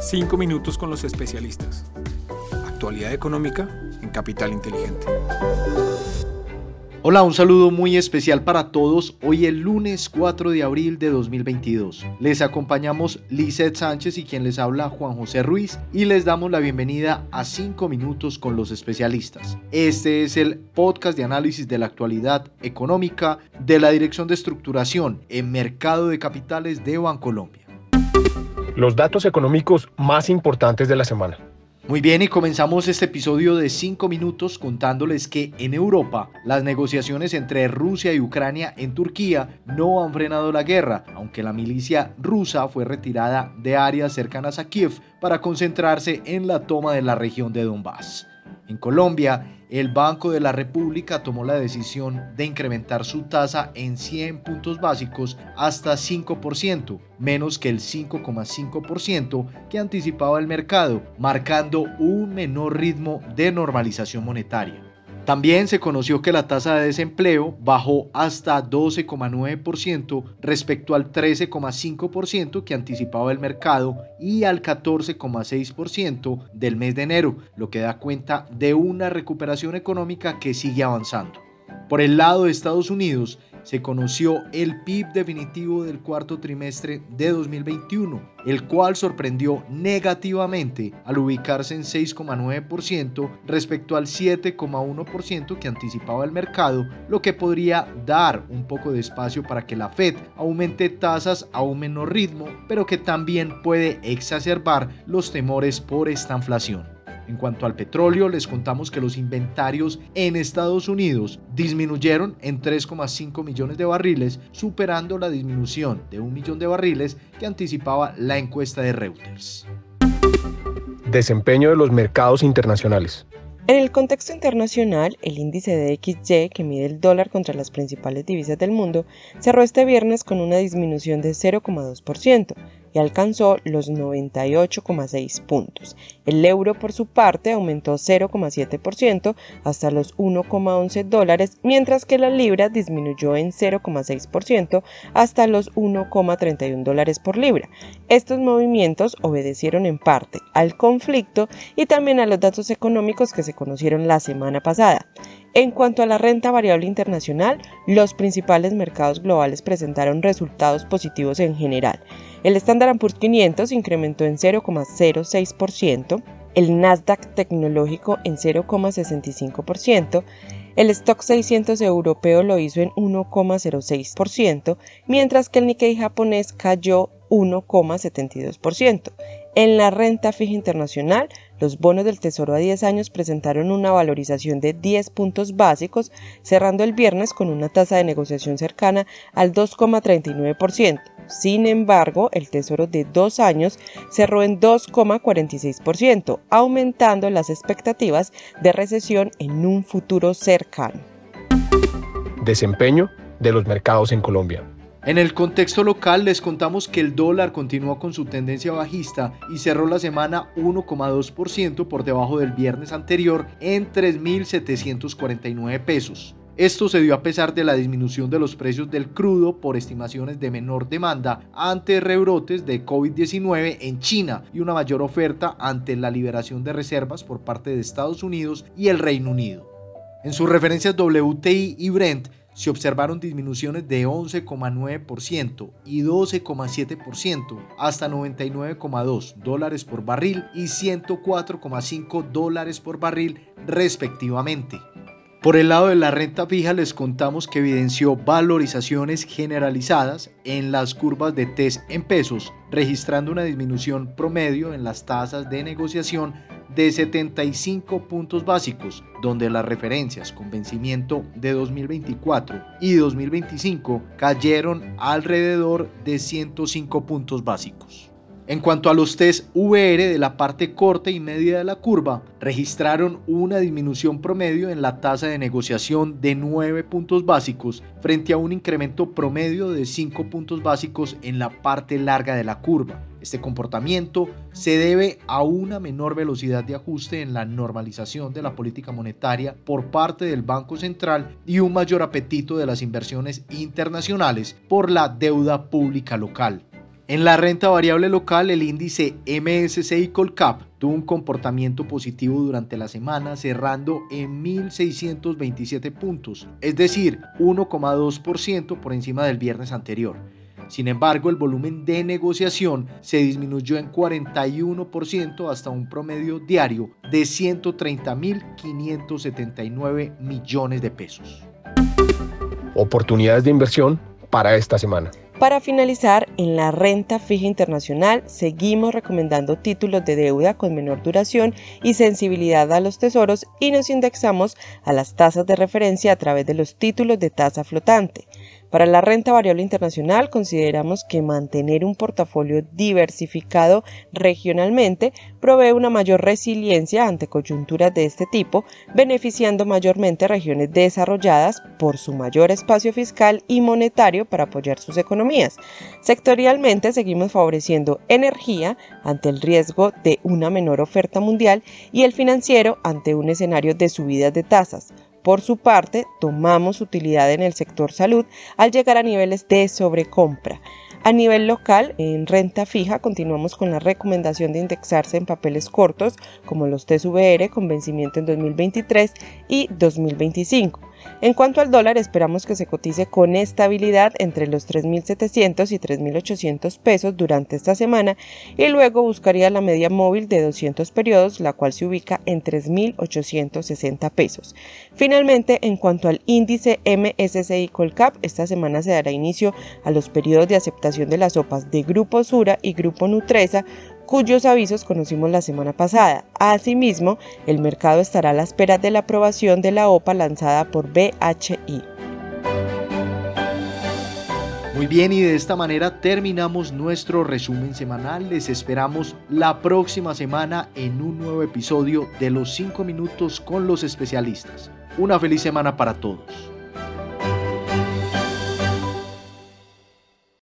Cinco minutos con los especialistas. Actualidad económica en Capital Inteligente. Hola, un saludo muy especial para todos. Hoy el lunes 4 de abril de 2022. Les acompañamos Lizeth Sánchez y quien les habla Juan José Ruiz y les damos la bienvenida a 5 minutos con los especialistas. Este es el podcast de análisis de la actualidad económica de la Dirección de Estructuración en Mercado de Capitales de Bancolombia los datos económicos más importantes de la semana. Muy bien, y comenzamos este episodio de 5 minutos contándoles que en Europa las negociaciones entre Rusia y Ucrania en Turquía no han frenado la guerra, aunque la milicia rusa fue retirada de áreas cercanas a Kiev para concentrarse en la toma de la región de Donbass. En Colombia, el Banco de la República tomó la decisión de incrementar su tasa en 100 puntos básicos hasta 5%, menos que el 5,5% que anticipaba el mercado, marcando un menor ritmo de normalización monetaria. También se conoció que la tasa de desempleo bajó hasta 12,9% respecto al 13,5% que anticipaba el mercado y al 14,6% del mes de enero, lo que da cuenta de una recuperación económica que sigue avanzando. Por el lado de Estados Unidos, se conoció el PIB definitivo del cuarto trimestre de 2021, el cual sorprendió negativamente al ubicarse en 6,9% respecto al 7,1% que anticipaba el mercado, lo que podría dar un poco de espacio para que la Fed aumente tasas a un menor ritmo, pero que también puede exacerbar los temores por esta inflación. En cuanto al petróleo, les contamos que los inventarios en Estados Unidos disminuyeron en 3,5 millones de barriles, superando la disminución de un millón de barriles que anticipaba la encuesta de Reuters. Desempeño de los mercados internacionales. En el contexto internacional, el índice de XY, que mide el dólar contra las principales divisas del mundo, cerró este viernes con una disminución de 0,2%, y alcanzó los 98,6 puntos. El euro por su parte aumentó 0,7% hasta los 1,11 dólares, mientras que la libra disminuyó en 0,6% hasta los 1,31 dólares por libra. Estos movimientos obedecieron en parte al conflicto y también a los datos económicos que se conocieron la semana pasada. En cuanto a la renta variable internacional, los principales mercados globales presentaron resultados positivos en general. El Standard Poor's 500 incrementó en 0,06%, el Nasdaq tecnológico en 0,65%, el stock 600 europeo lo hizo en 1,06%, mientras que el Nikkei japonés cayó 1,72%. En la renta fija internacional, los bonos del Tesoro a 10 años presentaron una valorización de 10 puntos básicos, cerrando el viernes con una tasa de negociación cercana al 2,39%. Sin embargo, el Tesoro de 2 años cerró en 2,46%, aumentando las expectativas de recesión en un futuro cercano. Desempeño de los mercados en Colombia. En el contexto local les contamos que el dólar continuó con su tendencia bajista y cerró la semana 1,2% por debajo del viernes anterior en 3.749 pesos. Esto se dio a pesar de la disminución de los precios del crudo por estimaciones de menor demanda ante rebrotes de COVID-19 en China y una mayor oferta ante la liberación de reservas por parte de Estados Unidos y el Reino Unido. En sus referencias WTI y Brent se observaron disminuciones de 11,9% y 12,7% hasta 99,2 dólares por barril y 104,5 dólares por barril respectivamente. Por el lado de la renta fija les contamos que evidenció valorizaciones generalizadas en las curvas de TES en pesos, registrando una disminución promedio en las tasas de negociación de 75 puntos básicos, donde las referencias con vencimiento de 2024 y 2025 cayeron alrededor de 105 puntos básicos. En cuanto a los test VR de la parte corta y media de la curva, registraron una disminución promedio en la tasa de negociación de 9 puntos básicos frente a un incremento promedio de 5 puntos básicos en la parte larga de la curva. Este comportamiento se debe a una menor velocidad de ajuste en la normalización de la política monetaria por parte del Banco Central y un mayor apetito de las inversiones internacionales por la deuda pública local. En la renta variable local, el índice MSCI Colcap tuvo un comportamiento positivo durante la semana, cerrando en 1.627 puntos, es decir, 1,2% por encima del viernes anterior. Sin embargo, el volumen de negociación se disminuyó en 41% hasta un promedio diario de 130.579 millones de pesos. Oportunidades de inversión para esta semana. Para finalizar, en la renta fija internacional seguimos recomendando títulos de deuda con menor duración y sensibilidad a los tesoros y nos indexamos a las tasas de referencia a través de los títulos de tasa flotante. Para la renta variable internacional consideramos que mantener un portafolio diversificado regionalmente provee una mayor resiliencia ante coyunturas de este tipo, beneficiando mayormente regiones desarrolladas por su mayor espacio fiscal y monetario para apoyar sus economías. Sectorialmente seguimos favoreciendo energía ante el riesgo de una menor oferta mundial y el financiero ante un escenario de subidas de tasas. Por su parte, tomamos utilidad en el sector salud al llegar a niveles de sobrecompra. A nivel local, en renta fija, continuamos con la recomendación de indexarse en papeles cortos como los TSVR con vencimiento en 2023 y 2025. En cuanto al dólar, esperamos que se cotice con estabilidad entre los 3.700 y 3.800 pesos durante esta semana y luego buscaría la media móvil de 200 periodos, la cual se ubica en 3.860 pesos. Finalmente, en cuanto al índice MSCI Colcap, esta semana se dará inicio a los periodos de aceptación de las sopas de Grupo Sura y Grupo Nutresa cuyos avisos conocimos la semana pasada. Asimismo, el mercado estará a la espera de la aprobación de la OPA lanzada por BHI. Muy bien, y de esta manera terminamos nuestro resumen semanal. Les esperamos la próxima semana en un nuevo episodio de los 5 minutos con los especialistas. Una feliz semana para todos.